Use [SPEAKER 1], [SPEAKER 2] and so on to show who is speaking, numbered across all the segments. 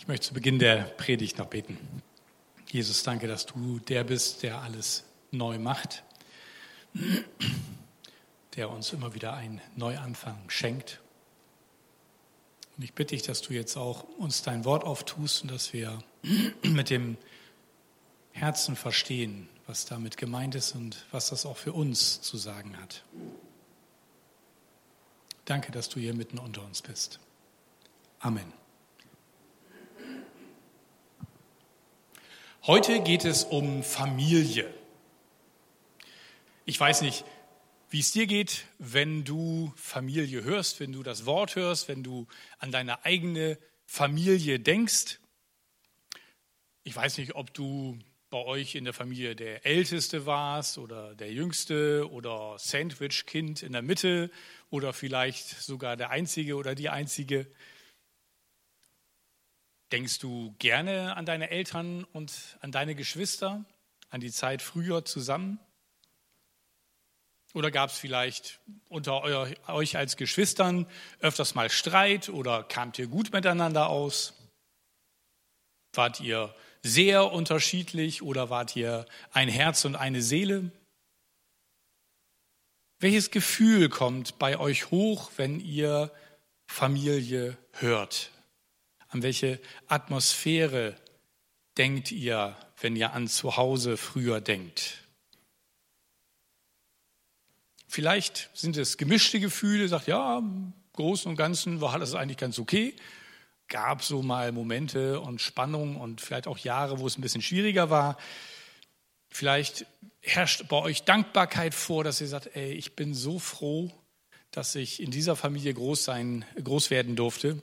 [SPEAKER 1] Ich möchte zu Beginn der Predigt noch beten. Jesus, danke, dass du der bist, der alles neu macht, der uns immer wieder einen Neuanfang schenkt. Und ich bitte dich, dass du jetzt auch uns dein Wort auftust und dass wir mit dem Herzen verstehen, was damit gemeint ist und was das auch für uns zu sagen hat. Danke, dass du hier mitten unter uns bist. Amen. Heute geht es um Familie. Ich weiß nicht, wie es dir geht, wenn du Familie hörst, wenn du das Wort hörst, wenn du an deine eigene Familie denkst. Ich weiß nicht, ob du bei euch in der Familie der Älteste warst oder der Jüngste oder Sandwich-Kind in der Mitte oder vielleicht sogar der Einzige oder die Einzige. Denkst du gerne an deine Eltern und an deine Geschwister, an die Zeit früher zusammen? Oder gab es vielleicht unter euch als Geschwistern öfters mal Streit oder kamt ihr gut miteinander aus? Wart ihr sehr unterschiedlich oder wart ihr ein Herz und eine Seele? Welches Gefühl kommt bei euch hoch, wenn ihr Familie hört? An welche Atmosphäre denkt ihr, wenn ihr an zu Hause früher denkt? Vielleicht sind es gemischte Gefühle, sagt ja, im Großen und Ganzen war das eigentlich ganz okay. Gab so mal Momente und Spannungen und vielleicht auch Jahre, wo es ein bisschen schwieriger war. Vielleicht herrscht bei euch Dankbarkeit vor, dass ihr sagt, ey, ich bin so froh, dass ich in dieser Familie groß sein, groß werden durfte.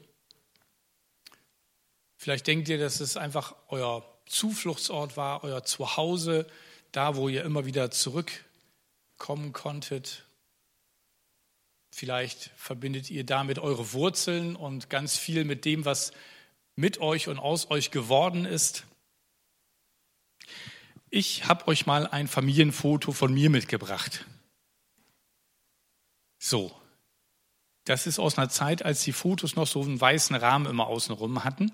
[SPEAKER 1] Vielleicht denkt ihr, dass es einfach euer Zufluchtsort war, euer Zuhause, da, wo ihr immer wieder zurückkommen konntet. Vielleicht verbindet ihr damit eure Wurzeln und ganz viel mit dem, was mit euch und aus euch geworden ist. Ich habe euch mal ein Familienfoto von mir mitgebracht. So, das ist aus einer Zeit, als die Fotos noch so einen weißen Rahmen immer außenrum hatten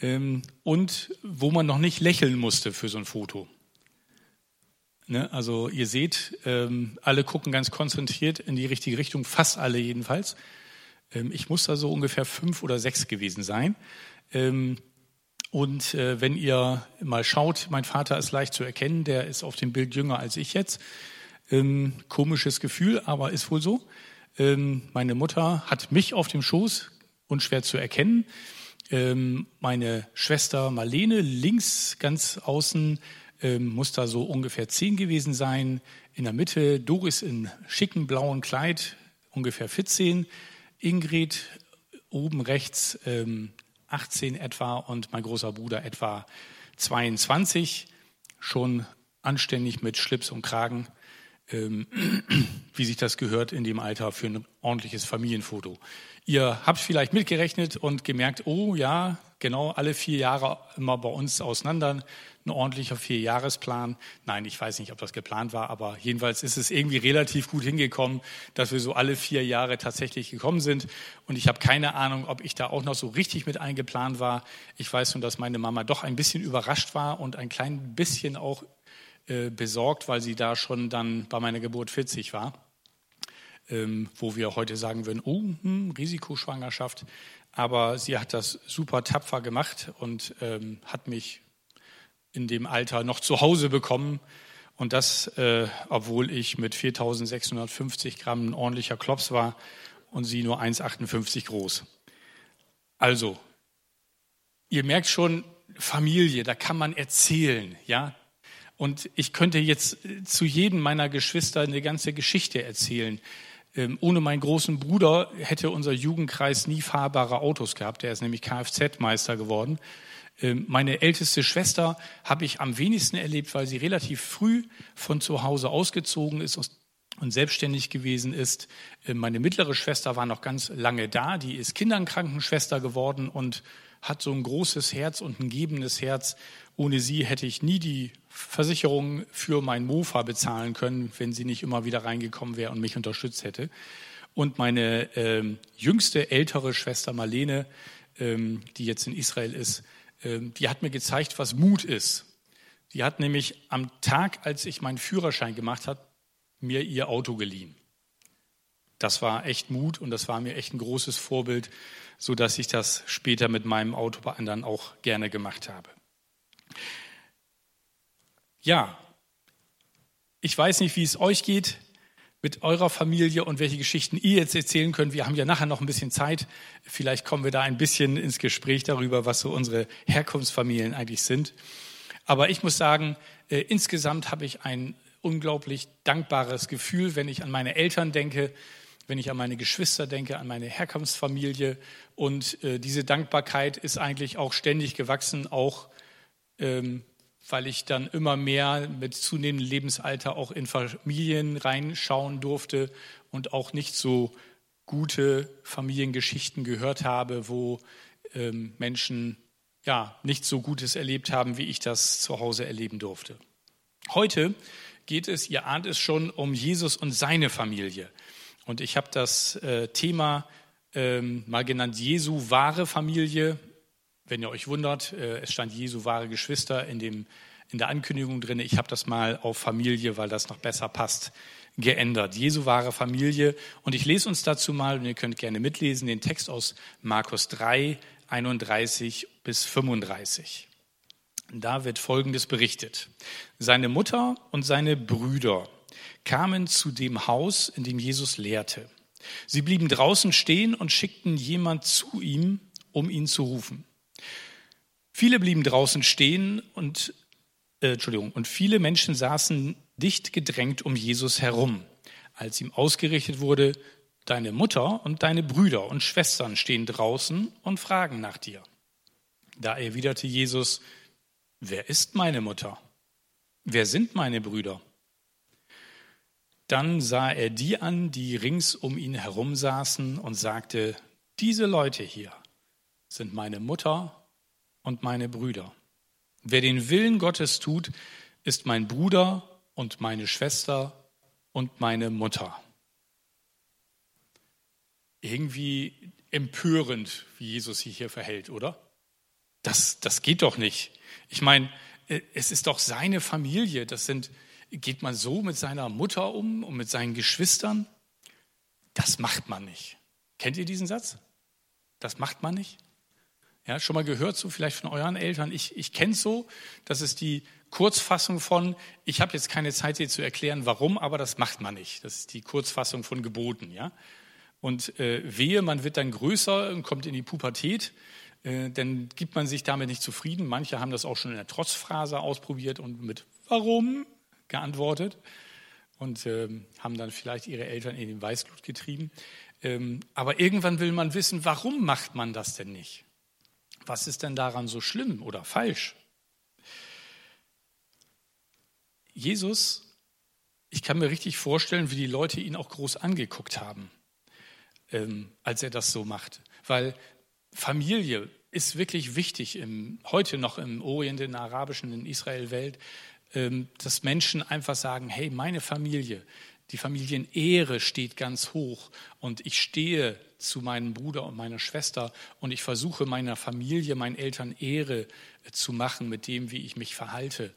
[SPEAKER 1] ähm, und wo man noch nicht lächeln musste für so ein Foto. Ne? Also ihr seht, ähm, alle gucken ganz konzentriert in die richtige Richtung, fast alle jedenfalls. Ähm, ich muss da so ungefähr fünf oder sechs gewesen sein. Ähm, und äh, wenn ihr mal schaut, mein Vater ist leicht zu erkennen, der ist auf dem Bild jünger als ich jetzt. Ähm, komisches Gefühl, aber ist wohl so. Ähm, meine Mutter hat mich auf dem Schoß, unschwer zu erkennen. Ähm, meine Schwester Marlene links ganz außen ähm, muss da so ungefähr zehn gewesen sein. In der Mitte Doris in schicken blauen Kleid, ungefähr 14. Ingrid oben rechts 18 ähm, etwa und mein großer Bruder etwa 22. Schon anständig mit Schlips und Kragen, wie sich das gehört in dem Alter für ein ordentliches Familienfoto. Ihr habt vielleicht mitgerechnet und gemerkt, oh ja, genau alle vier Jahre immer bei uns auseinander, ein ordentlicher Vierjahresplan. Nein, ich weiß nicht, ob das geplant war, aber jedenfalls ist es irgendwie relativ gut hingekommen, dass wir so alle vier Jahre tatsächlich gekommen sind. Und ich habe keine Ahnung, ob ich da auch noch so richtig mit eingeplant war. Ich weiß nur, dass meine Mama doch ein bisschen überrascht war und ein klein bisschen auch äh, besorgt, weil sie da schon dann bei meiner Geburt 40 war ähm, wo wir heute sagen würden, oh, hm, Risikoschwangerschaft. Aber sie hat das super tapfer gemacht und ähm, hat mich in dem Alter noch zu Hause bekommen. Und das, äh, obwohl ich mit 4650 Gramm ein ordentlicher Klops war und sie nur 1,58 groß. Also, ihr merkt schon, Familie, da kann man erzählen, ja. Und ich könnte jetzt zu jedem meiner Geschwister eine ganze Geschichte erzählen. Ähm, ohne meinen großen Bruder hätte unser Jugendkreis nie fahrbare Autos gehabt. Der ist nämlich Kfz-Meister geworden. Ähm, meine älteste Schwester habe ich am wenigsten erlebt, weil sie relativ früh von zu Hause ausgezogen ist und selbstständig gewesen ist. Ähm, meine mittlere Schwester war noch ganz lange da. Die ist Kinderkrankenschwester geworden und hat so ein großes Herz und ein gebendes Herz. Ohne sie hätte ich nie die Versicherung für mein Mofa bezahlen können, wenn sie nicht immer wieder reingekommen wäre und mich unterstützt hätte. Und meine äh, jüngste ältere Schwester Marlene ähm, die jetzt in Israel ist, ähm, die hat mir gezeigt, was Mut ist. Die hat nämlich am Tag, als ich meinen Führerschein gemacht habe, mir ihr Auto geliehen. Das war echt Mut und das war mir echt ein großes Vorbild, so dass ich das später mit meinem Auto bei anderen auch gerne gemacht habe. Ja, ich weiß nicht, wie es euch geht mit eurer Familie und welche Geschichten ihr jetzt erzählen könnt. Wir haben ja nachher noch ein bisschen Zeit. Vielleicht kommen wir da ein bisschen ins Gespräch darüber, was so unsere Herkunftsfamilien eigentlich sind. Aber ich muss sagen, äh, insgesamt habe ich ein unglaublich dankbares Gefühl, wenn ich an meine Eltern denke, wenn ich an meine Geschwister denke, an meine Herkunftsfamilie. Und äh, diese Dankbarkeit ist eigentlich auch ständig gewachsen, auch weil ich dann immer mehr mit zunehmendem Lebensalter auch in Familien reinschauen durfte und auch nicht so gute Familiengeschichten gehört habe, wo ähm, Menschen ja nicht so Gutes erlebt haben, wie ich das zu Hause erleben durfte. Heute geht es, ihr ahnt es schon, um Jesus und seine Familie. Und ich habe das äh, Thema ähm, mal genannt Jesu wahre Familie. Wenn ihr euch wundert, äh, es stand Jesu wahre Geschwister in, dem, in der Ankündigung drin. Ich habe das mal auf Familie, weil das noch besser passt, geändert. Jesu wahre Familie. Und ich lese uns dazu mal, und ihr könnt gerne mitlesen, den Text aus Markus 3, 31 bis 35. Da wird Folgendes berichtet. Seine Mutter und seine Brüder kamen zu dem Haus, in dem Jesus lehrte. Sie blieben draußen stehen und schickten jemand zu ihm, um ihn zu rufen. Viele blieben draußen stehen und, äh, Entschuldigung, und viele Menschen saßen dicht gedrängt um Jesus herum. Als ihm ausgerichtet wurde, deine Mutter und deine Brüder und Schwestern stehen draußen und fragen nach dir. Da erwiderte Jesus, wer ist meine Mutter? Wer sind meine Brüder? Dann sah er die an, die rings um ihn herum saßen und sagte, diese Leute hier sind meine Mutter und meine Brüder. Wer den Willen Gottes tut, ist mein Bruder und meine Schwester und meine Mutter. Irgendwie empörend, wie Jesus sich hier verhält, oder? Das, das geht doch nicht. Ich meine, äh, es ist doch seine Familie. Das sind, geht man so mit seiner Mutter um und mit seinen Geschwistern? Das macht man nicht. Kennt ihr diesen Satz? Das macht man nicht? Ja, schon mal gehört so vielleicht von euren Eltern. Ich, ich kenne es so, das ist die Kurzfassung von, ich habe jetzt keine Zeit, dir zu erklären, warum, aber das macht man nicht. Das ist die Kurzfassung von Geboten. Ja? Und äh, wehe, man wird dann größer und kommt in die Pubertät, äh, dann gibt man sich damit nicht zufrieden. Manche haben das auch schon in der Trotzphrase ausprobiert und mit Warum geantwortet und äh, haben dann vielleicht ihre Eltern in den Weißglut getrieben. Ähm, aber irgendwann will man wissen, warum macht man das denn nicht? Was ist denn daran so schlimm oder falsch? Jesus, ich kann mir richtig vorstellen, wie die Leute ihn auch groß angeguckt haben, ähm, als er das so macht. Weil Familie ist wirklich wichtig, im, heute noch im Orient, in der arabischen, in Israel-Welt, ähm, dass Menschen einfach sagen, hey, meine Familie, die Familienehre steht ganz hoch und ich stehe zu meinem Bruder und meiner Schwester und ich versuche meiner Familie, meinen Eltern Ehre äh, zu machen mit dem, wie ich mich verhalte.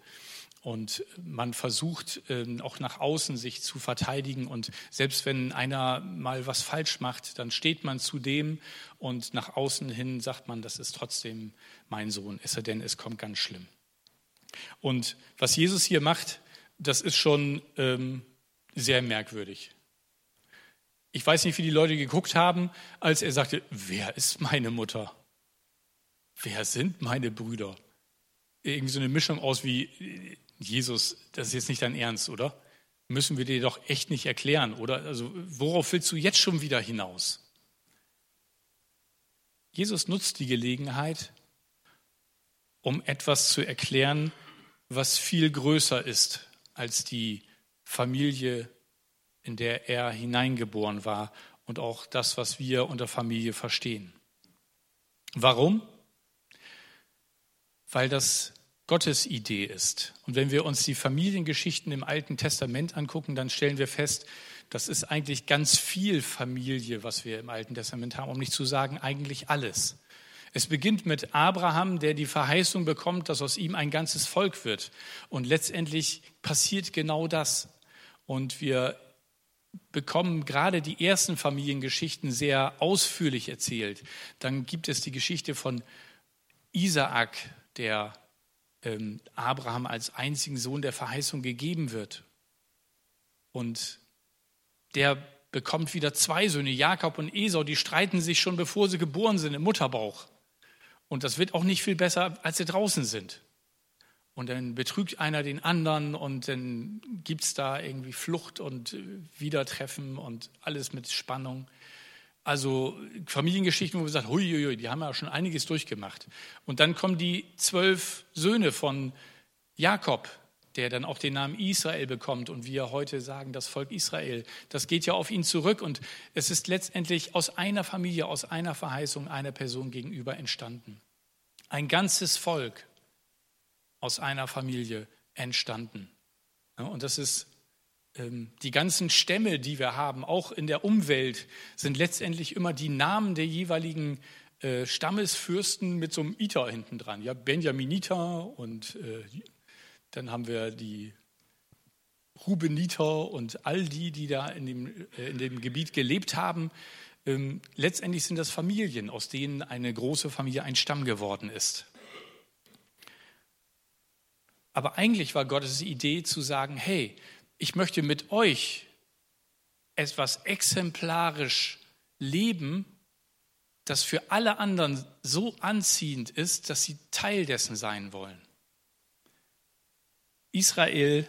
[SPEAKER 1] Und man versucht ähm, auch nach außen sich zu verteidigen. Und selbst wenn einer mal was falsch macht, dann steht man zu dem und nach außen hin sagt man, das ist trotzdem mein Sohn, es sei denn, es kommt ganz schlimm. Und was Jesus hier macht, das ist schon ähm, sehr merkwürdig. Ich weiß nicht, wie die Leute geguckt haben, als er sagte, wer ist meine Mutter? Wer sind meine Brüder? Irgendwie so eine Mischung aus wie, Jesus, das ist jetzt nicht dein Ernst, oder? Müssen wir dir doch echt nicht erklären, oder? Also worauf willst du jetzt schon wieder hinaus? Jesus nutzt die Gelegenheit, um etwas zu erklären, was viel größer ist als die Familie, in der er hineingeboren war und auch das, was wir unter Familie verstehen. Warum? Weil das Gottes Idee ist. Und wenn wir uns die Familiengeschichten im Alten Testament angucken, dann stellen wir fest, das ist eigentlich ganz viel Familie, was wir im Alten Testament haben, um nicht zu sagen eigentlich alles. Es beginnt mit Abraham, der die Verheißung bekommt, dass aus ihm ein ganzes Volk wird. Und letztendlich passiert genau das. Und wir bekommen gerade die ersten Familiengeschichten sehr ausführlich erzählt. Dann gibt es die Geschichte von Isaak, der ähm, Abraham als einzigen Sohn der Verheißung gegeben wird. Und der bekommt wieder zwei Söhne, Jakob und Esau, die streiten sich schon bevor sie geboren sind im Mutterbauch. Und das wird auch nicht viel besser, als sie draußen sind. Und dann betrügt einer den anderen und dann gibt es da irgendwie Flucht und äh, Wiedertreffen und alles mit Spannung. Also Familiengeschichten, wo man sagt, huiuiui, die haben ja schon einiges durchgemacht. Und dann kommen die zwölf Söhne von Jakob, der dann auch den Namen Israel bekommt und wir heute sagen, das Volk Israel. Das geht ja auf ihn zurück und es ist letztendlich aus einer Familie, aus einer Verheißung einer Person gegenüber entstanden. Ein ganzes Volk aus einer Familie entstanden. und das ist ähm, die ganzen Stämme, die wir haben, auch in der Umwelt, sind letztendlich immer die Namen der jeweiligen äh, Stammesfürsten mit so einem Iter hinten dran. Ja, Benjaminiter und äh, dann haben wir die Rubeniter und all die, die da in dem, äh, in dem Gebiet gelebt haben. Ähm, letztendlich sind das Familien, aus denen eine große Familie ein Stamm geworden ist. Aber eigentlich war Gottes Idee zu sagen, hey, ich möchte mit euch etwas exemplarisch leben, das für alle anderen so anziehend ist, dass sie Teil dessen sein wollen. Israel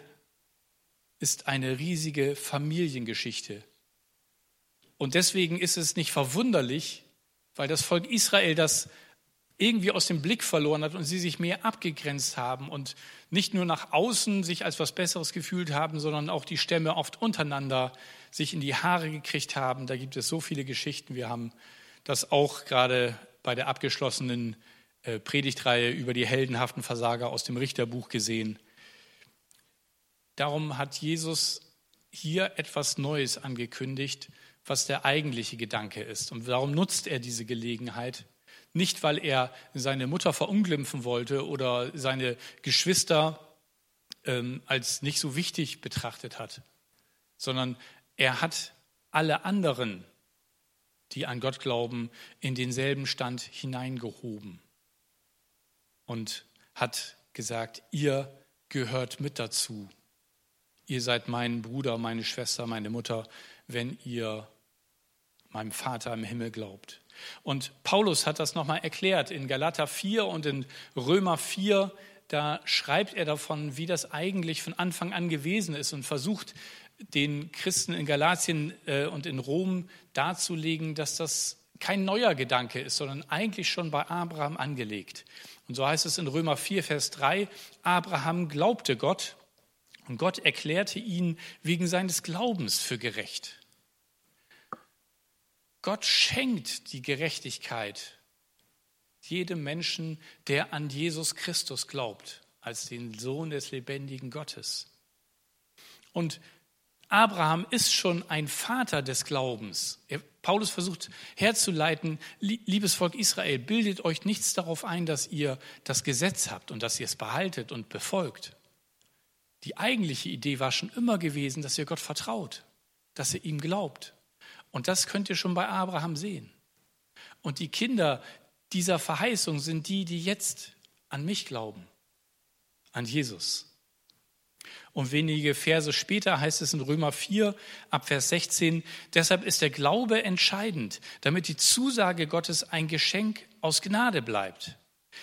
[SPEAKER 1] ist eine riesige Familiengeschichte. Und deswegen ist es nicht verwunderlich, weil das Volk Israel das irgendwie aus dem Blick verloren hat und sie sich mehr abgegrenzt haben und nicht nur nach außen sich als was Besseres gefühlt haben, sondern auch die Stämme oft untereinander sich in die Haare gekriegt haben. Da gibt es so viele Geschichten. Wir haben das auch gerade bei der abgeschlossenen äh, Predigtreihe über die heldenhaften Versager aus dem Richterbuch gesehen. Darum hat Jesus hier etwas Neues angekündigt, was der eigentliche Gedanke ist. Und darum nutzt er diese Gelegenheit, nicht, weil er seine Mutter verunglimpfen wollte oder seine Geschwister ähm, als nicht so wichtig betrachtet hat, sondern er hat alle anderen, die an Gott glauben, in denselben Stand hineingehoben und hat gesagt, ihr gehört mit dazu. Ihr seid mein Bruder, meine Schwester, meine Mutter, wenn ihr meinem Vater im Himmel glaubt. Und Paulus hat das nochmal erklärt in Galater 4 und in Römer 4. Da schreibt er davon, wie das eigentlich von Anfang an gewesen ist und versucht den Christen in Galatien äh, und in Rom darzulegen, dass das kein neuer Gedanke ist, sondern eigentlich schon bei Abraham angelegt. Und so heißt es in Römer 4, Vers 3, Abraham glaubte Gott und Gott erklärte ihn wegen seines Glaubens für gerecht. Gott schenkt die Gerechtigkeit jedem Menschen, der an Jesus Christus glaubt, als den Sohn des lebendigen Gottes. Und Abraham ist schon ein Vater des Glaubens. Paulus versucht herzuleiten, liebes Volk Israel, bildet euch nichts darauf ein, dass ihr das Gesetz habt und dass ihr es behaltet und befolgt. Die eigentliche Idee war schon immer gewesen, dass ihr Gott vertraut, dass ihr ihm glaubt. Und das könnt ihr schon bei Abraham sehen. Und die Kinder dieser Verheißung sind die, die jetzt an mich glauben, an Jesus. Und wenige Verse später heißt es in Römer 4 ab Vers 16, deshalb ist der Glaube entscheidend, damit die Zusage Gottes ein Geschenk aus Gnade bleibt.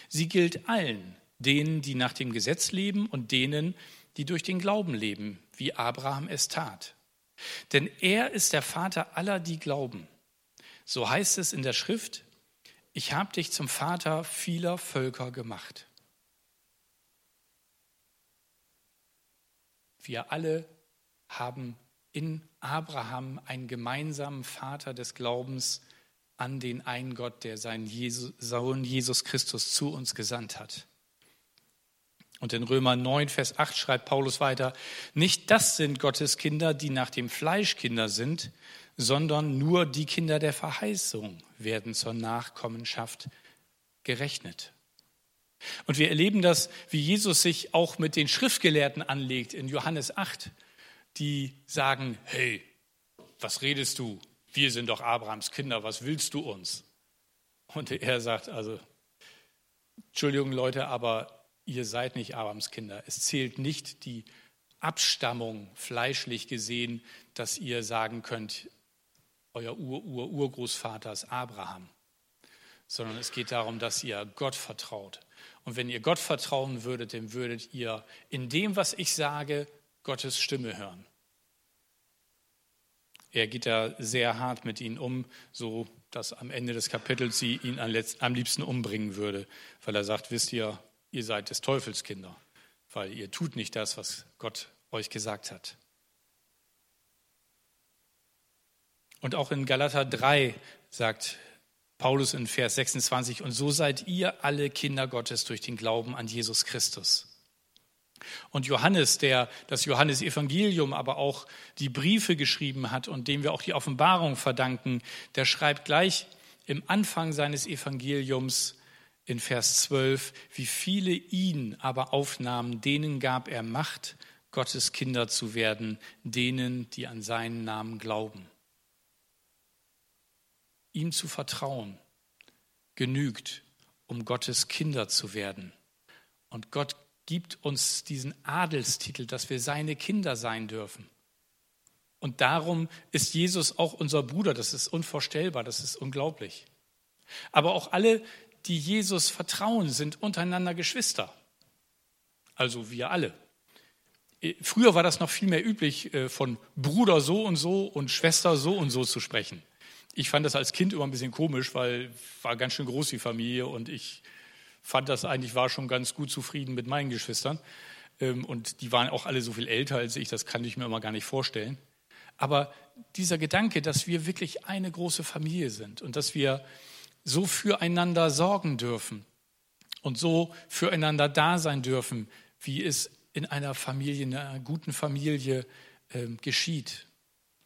[SPEAKER 1] Sie gilt allen, denen, die nach dem Gesetz leben und denen, die durch den Glauben leben, wie Abraham es tat. Denn er ist der Vater aller, die glauben. So heißt es in der Schrift, ich habe dich zum Vater vieler Völker gemacht. Wir alle haben in Abraham einen gemeinsamen Vater des Glaubens an den einen Gott, der seinen Sohn Jesus Christus zu uns gesandt hat. Und in Römer 9, Vers 8 schreibt Paulus weiter, nicht das sind Gottes Kinder, die nach dem Fleisch Kinder sind, sondern nur die Kinder der Verheißung werden zur Nachkommenschaft gerechnet. Und wir erleben das, wie Jesus sich auch mit den Schriftgelehrten anlegt in Johannes 8, die sagen, hey, was redest du? Wir sind doch Abrahams Kinder, was willst du uns? Und er sagt also, Entschuldigung Leute, aber ihr seid nicht Abrahams Kinder. Es zählt nicht die Abstammung fleischlich gesehen, dass ihr sagen könnt, euer Ur-Ur-Urgroßvater ist Abraham, sondern es geht darum, dass ihr Gott vertraut. Und wenn ihr Gott vertrauen würdet, dann würdet ihr in dem, was ich sage, Gottes Stimme hören. Er geht da sehr hart mit ihnen um, so dass am Ende des Kapitels sie ihn am liebsten umbringen würde, weil er sagt, wisst ihr, ihr seid des Teufels Kinder, weil ihr tut nicht das, was Gott euch gesagt hat. Und auch in Galater 3 sagt Paulus in Vers 26, und so seid ihr alle Kinder Gottes durch den Glauben an Jesus Christus. Und Johannes, der das Johannesevangelium, aber auch die Briefe geschrieben hat und dem wir auch die Offenbarung verdanken, der schreibt gleich im Anfang seines Evangeliums in Vers 12, wie viele ihn aber aufnahmen, denen gab er Macht, Gottes Kinder zu werden, denen, die an seinen Namen glauben. Ihm zu vertrauen genügt, um Gottes Kinder zu werden. Und Gott gibt uns diesen Adelstitel, dass wir seine Kinder sein dürfen. Und darum ist Jesus auch unser Bruder. Das ist unvorstellbar, das ist unglaublich. Aber auch alle, die Jesus vertrauen, sind untereinander Geschwister. Also wir alle. Früher war das noch viel mehr üblich, äh, von Bruder so und so und Schwester so und so zu sprechen. Ich fand das als Kind immer ein bisschen komisch, weil war ganz schön groß die Familie und ich fand das eigentlich, war schon ganz gut zufrieden mit meinen Geschwistern. Ähm, und die waren auch alle so viel älter als ich, das kann ich mir immer gar nicht vorstellen. Aber dieser Gedanke, dass wir wirklich eine große Familie sind und dass wir so füreinander sorgen dürfen und so füreinander da sein dürfen, wie es in einer Familie, in einer guten Familie äh, geschieht.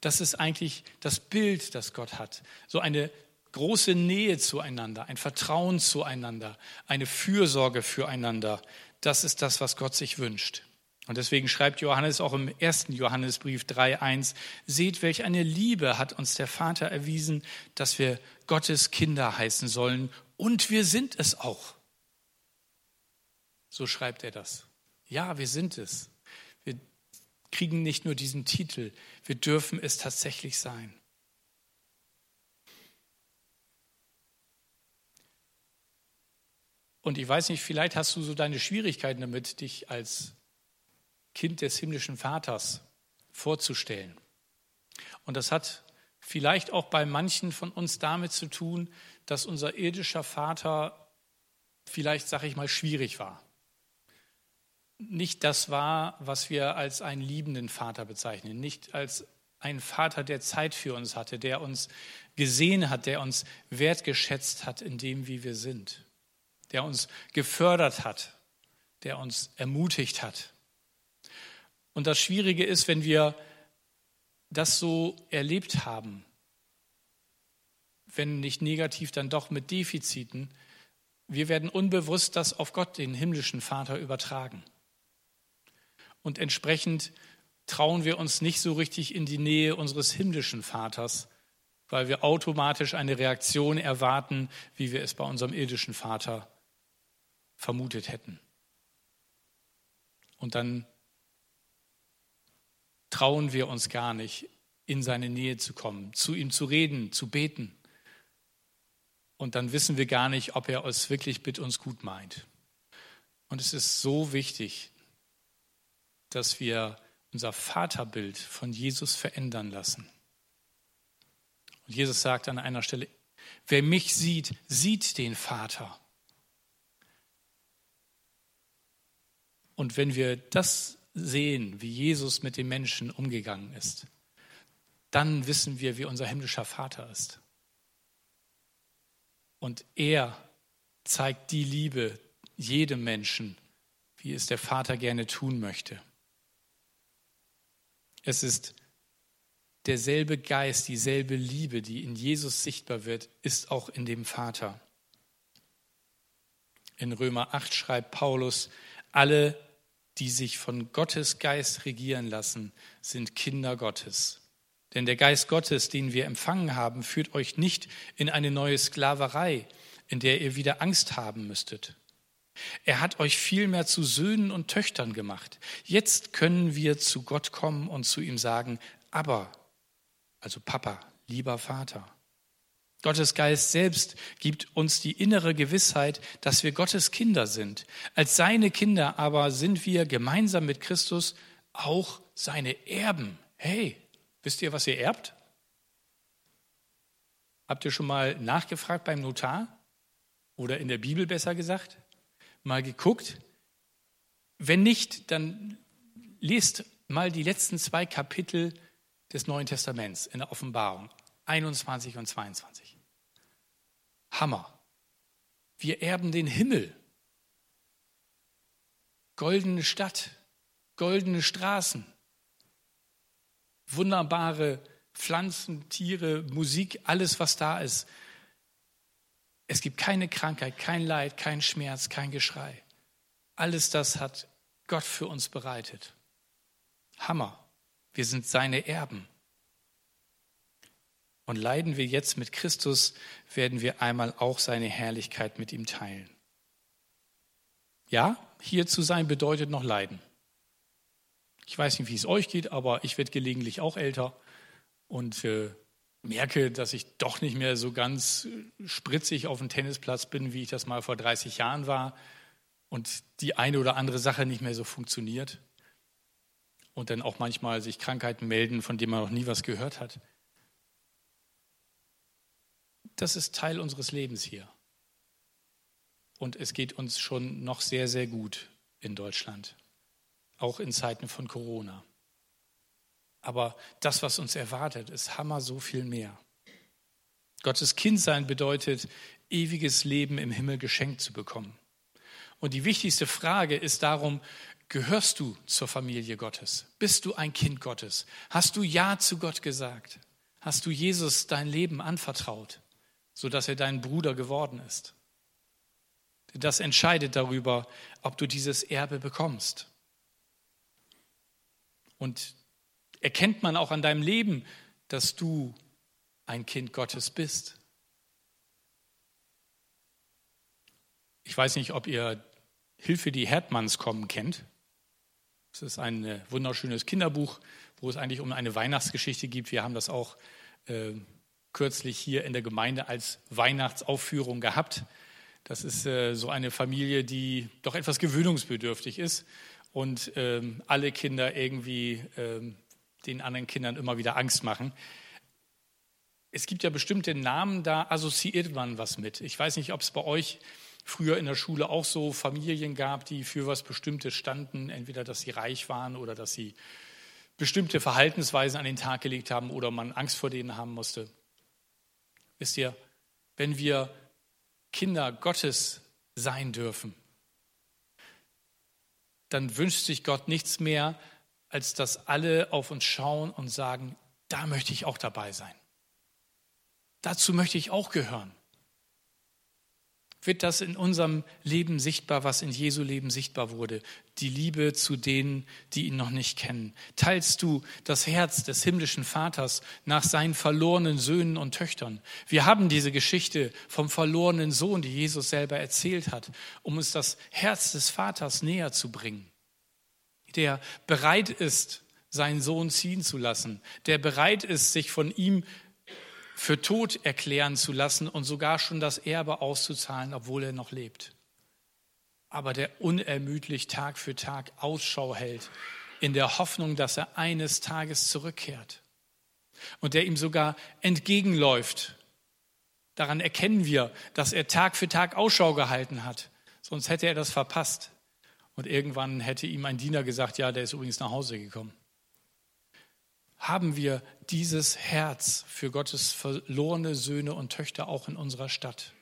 [SPEAKER 1] Das ist eigentlich das Bild, das Gott hat. So eine große Nähe zueinander, ein Vertrauen zueinander, eine Fürsorge füreinander. Das ist das, was Gott sich wünscht. Und deswegen schreibt Johannes auch im ersten Johannesbrief 3.1, seht, welch eine Liebe hat uns der Vater erwiesen, dass wir Gottes Kinder heißen sollen. Und wir sind es auch. So schreibt er das. Ja, wir sind es. Wir kriegen nicht nur diesen Titel, wir dürfen es tatsächlich sein. Und ich weiß nicht, vielleicht hast du so deine Schwierigkeiten damit, dich als Kind des himmlischen Vaters vorzustellen. Und das hat vielleicht auch bei manchen von uns damit zu tun, dass unser irdischer Vater vielleicht, sag ich mal, schwierig war. Nicht das war, was wir als einen liebenden Vater bezeichnen, nicht als einen Vater, der Zeit für uns hatte, der uns gesehen hat, der uns wertgeschätzt hat in dem, wie wir sind der uns gefördert hat, der uns ermutigt hat. Und das Schwierige ist, wenn wir das so erlebt haben, wenn nicht negativ, dann doch mit Defiziten, wir werden unbewusst das auf Gott, den himmlischen Vater, übertragen. Und entsprechend trauen wir uns nicht so richtig in die Nähe unseres himmlischen Vaters, weil wir automatisch eine Reaktion erwarten, wie wir es bei unserem irdischen Vater vermutet hätten. Und dann trauen wir uns gar nicht, in seine Nähe zu kommen, zu ihm zu reden, zu beten. Und dann wissen wir gar nicht, ob er es wirklich mit uns gut meint. Und es ist so wichtig, dass wir unser Vaterbild von Jesus verändern lassen. Und Jesus sagt an einer Stelle, wer mich sieht, sieht den Vater. Und wenn wir das sehen, wie Jesus mit den Menschen umgegangen ist, dann wissen wir, wie unser himmlischer Vater ist. Und er zeigt die Liebe jedem Menschen, wie es der Vater gerne tun möchte. Es ist derselbe Geist, dieselbe Liebe, die in Jesus sichtbar wird, ist auch in dem Vater. In Römer 8 schreibt Paulus, alle, die sich von Gottes Geist regieren lassen, sind Kinder Gottes. Denn der Geist Gottes, den wir empfangen haben, führt euch nicht in eine neue Sklaverei, in der ihr wieder Angst haben müsstet. Er hat euch vielmehr zu Söhnen und Töchtern gemacht. Jetzt können wir zu Gott kommen und zu ihm sagen, aber, also Papa, lieber Vater. Gottes Geist selbst gibt uns die innere Gewissheit, dass wir Gottes Kinder sind. Als seine Kinder aber sind wir gemeinsam mit Christus auch seine Erben. Hey, wisst ihr, was ihr erbt? Habt ihr schon mal nachgefragt beim Notar? Oder in der Bibel besser gesagt? Mal geguckt? Wenn nicht, dann lest mal die letzten zwei Kapitel des Neuen Testaments in der Offenbarung, 21 und 22. Hammer. Wir erben den Himmel. Goldene Stadt, goldene Straßen, wunderbare Pflanzen, Tiere, Musik, alles, was da ist. Es gibt keine Krankheit, kein Leid, kein Schmerz, kein Geschrei. Alles das hat Gott für uns bereitet. Hammer. Wir sind seine Erben. Und leiden wir jetzt mit Christus, werden wir einmal auch seine Herrlichkeit mit ihm teilen. Ja, hier zu sein bedeutet noch leiden. Ich weiß nicht, wie es euch geht, aber ich werde gelegentlich auch älter und äh, merke, dass ich doch nicht mehr so ganz spritzig auf dem Tennisplatz bin, wie ich das mal vor 30 Jahren war und die eine oder andere Sache nicht mehr so funktioniert und dann auch manchmal sich Krankheiten melden, von denen man noch nie was gehört hat. Das ist Teil unseres Lebens hier. Und es geht uns schon noch sehr, sehr gut in Deutschland, auch in Zeiten von Corona. Aber das, was uns erwartet, ist Hammer so viel mehr. Gottes Kindsein bedeutet, ewiges Leben im Himmel geschenkt zu bekommen. Und die wichtigste Frage ist darum, Gehörst du zur Familie Gottes? Bist du ein Kind Gottes? Hast du Ja zu Gott gesagt? Hast du Jesus dein Leben anvertraut, sodass er dein Bruder geworden ist? Das entscheidet darüber, ob du dieses Erbe bekommst. Und erkennt man auch an deinem Leben, dass du ein Kind Gottes bist? Ich weiß nicht, ob ihr Hilfe, die Herdmanns kommen kennt. Es ist ein äh, wunderschönes Kinderbuch, wo es eigentlich um eine Weihnachtsgeschichte geht. Wir haben das auch äh, kürzlich hier in der Gemeinde als Weihnachtsaufführung gehabt. Das ist äh, so eine Familie, die doch etwas gewöhnungsbedürftig ist und ähm, alle Kinder irgendwie ähm, den anderen Kindern immer wieder Angst machen. Es gibt ja bestimmte Namen, da assoziiert man was mit. Ich weiß nicht, ob es bei euch früher in der Schule auch so Familien gab, die für was Bestimmtes standen, entweder dass sie reich waren oder dass sie bestimmte Verhaltensweisen an den Tag gelegt haben oder man Angst vor denen haben musste. Wisst ihr, wenn wir Kinder Gottes sein dürfen, dann wünscht sich Gott nichts mehr, als dass alle auf uns schauen und sagen, da möchte ich auch dabei sein. Dazu möchte ich auch gehören wird das in unserem Leben sichtbar, was in Jesu Leben sichtbar wurde. Die Liebe zu denen, die ihn noch nicht kennen. Teilst du das Herz des himmlischen Vaters nach seinen verlorenen Söhnen und Töchtern? Wir haben diese Geschichte vom verlorenen Sohn, die Jesus selber erzählt hat, um uns das Herz des Vaters näher zu bringen. Der bereit ist, seinen Sohn ziehen zu lassen, der bereit ist, sich von ihm für tot erklären zu lassen und sogar schon das Erbe auszuzahlen, obwohl er noch lebt. Aber der unermüdlich Tag für Tag Ausschau hält, in der Hoffnung, dass er eines Tages zurückkehrt. Und der ihm sogar entgegenläuft. Daran erkennen wir, dass er Tag für Tag Ausschau gehalten hat. Sonst hätte er das verpasst. Und irgendwann hätte ihm ein Diener gesagt, ja, der ist übrigens nach Hause gekommen haben wir dieses Herz für Gottes verlorene Söhne und Töchter auch in unserer Stadt,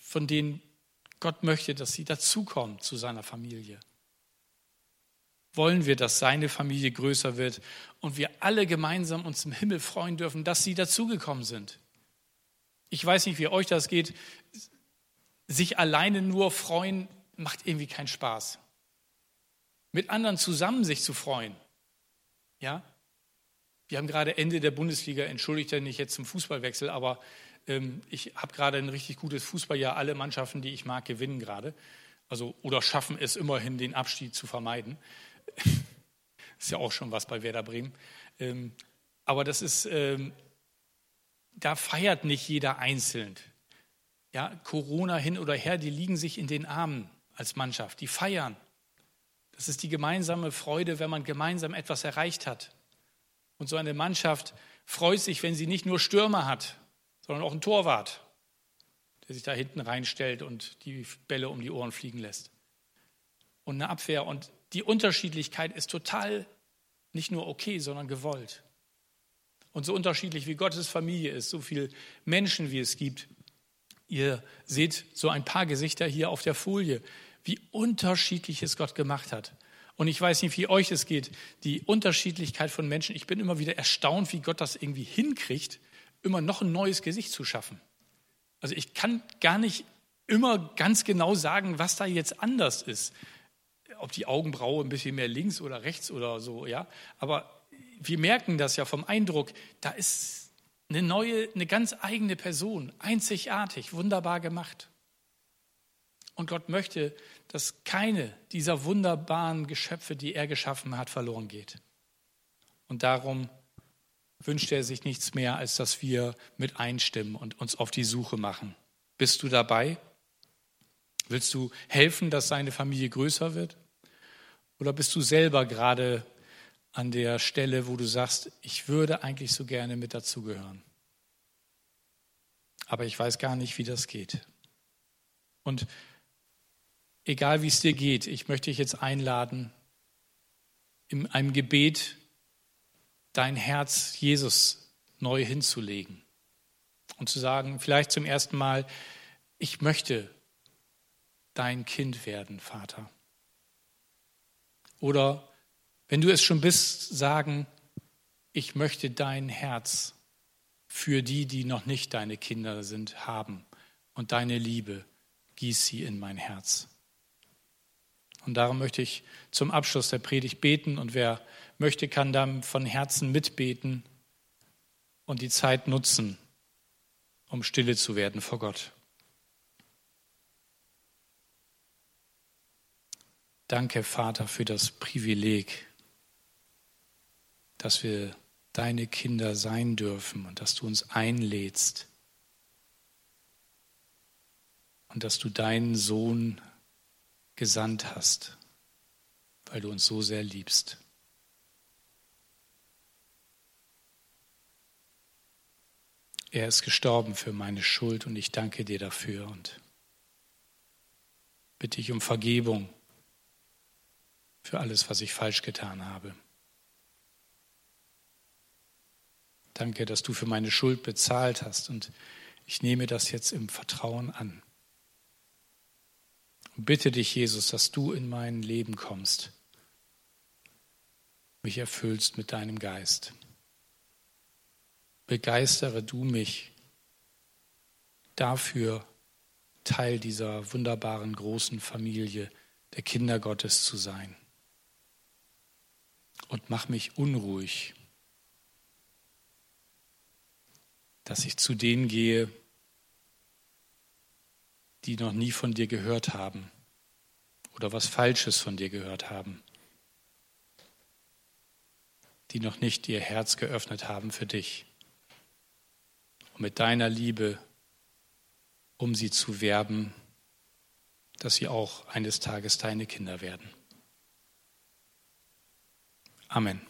[SPEAKER 1] von denen Gott möchte, dass sie dazukommen zu seiner Familie. Wollen wir, dass seine Familie größer wird und wir alle gemeinsam uns im Himmel freuen dürfen, dass sie dazugekommen sind. Ich weiß nicht, wie euch das geht. sich alleine nur freuen macht irgendwie keinen Spaß. Mit anderen zusammen sich zu freuen. Ja? Wir haben gerade Ende der Bundesliga, entschuldigt er nicht jetzt zum Fußballwechsel, aber ähm, ich habe gerade ein richtig gutes Fußballjahr. Alle Mannschaften, die ich mag, gewinnen gerade. Also, oder schaffen es immerhin, den Abstieg zu vermeiden. ist ja auch schon was bei Werder Bremen. Ähm, aber das ist, ähm, da feiert nicht jeder einzeln. Ja, Corona hin oder her, die liegen sich in den Armen als Mannschaft. Die feiern. Das ist die gemeinsame Freude, wenn man gemeinsam etwas erreicht hat. Und so eine Mannschaft freut sich, wenn sie nicht nur Stürmer hat, sondern auch einen Torwart, der sich da hinten reinstellt und die Bälle um die Ohren fliegen lässt. Und eine Abwehr. Und die Unterschiedlichkeit ist total nicht nur okay, sondern gewollt. Und so unterschiedlich wie Gottes Familie ist, so viele Menschen wie es gibt. Ihr seht so ein paar Gesichter hier auf der Folie, wie unterschiedlich es Gott gemacht hat. Und ich weiß nicht, wie euch es geht, die Unterschiedlichkeit von Menschen. Ich bin immer wieder erstaunt, wie Gott das irgendwie hinkriegt, immer noch ein neues Gesicht zu schaffen. Also ich kann gar nicht immer ganz genau sagen, was da jetzt anders ist. Ob die Augenbraue ein bisschen mehr links oder rechts oder so, ja. Aber wir merken das ja vom Eindruck, da ist eine neue, eine ganz eigene Person, einzigartig, wunderbar gemacht. Und Gott möchte, dass keine dieser wunderbaren Geschöpfe, die er geschaffen hat, verloren geht. Und darum wünscht er sich nichts mehr, als dass wir mit einstimmen und uns auf die Suche machen. Bist du dabei? Willst du helfen, dass seine Familie größer wird? Oder bist du selber gerade an der Stelle, wo du sagst, ich würde eigentlich so gerne mit dazugehören? Aber ich weiß gar nicht, wie das geht. Und egal wie es dir geht, ich möchte dich jetzt einladen, in einem Gebet dein Herz Jesus neu hinzulegen und zu sagen, vielleicht zum ersten Mal, ich möchte dein Kind werden, Vater. Oder wenn du es schon bist, sagen, ich möchte dein Herz für die, die noch nicht deine Kinder sind, haben und deine Liebe, gieß sie in mein Herz. Und darum möchte ich zum Abschluss der Predigt beten und wer möchte, kann dann von Herzen mitbeten und die Zeit nutzen, um stille zu werden vor Gott. Danke, Vater, für das Privileg, dass wir deine Kinder sein dürfen und dass du uns einlädst und dass du deinen Sohn gesandt hast, weil du uns so sehr liebst. Er ist gestorben für meine Schuld und ich danke dir dafür und bitte ich um Vergebung für alles, was ich falsch getan habe. Danke, dass du für meine Schuld bezahlt hast und ich nehme das jetzt im Vertrauen an. Und bitte dich, Jesus, dass du in mein Leben kommst, mich erfüllst mit deinem Geist begeistere du mich dafür, Teil dieser wunderbaren großen Familie der Kinder Gottes zu sein. Und mach mich unruhig, dass ich zu denen gehe, die noch nie von dir gehört haben oder was Falsches von dir gehört haben, die noch nicht ihr Herz geöffnet haben für dich mit deiner Liebe, um sie zu werben, dass sie auch eines Tages deine Kinder werden. Amen.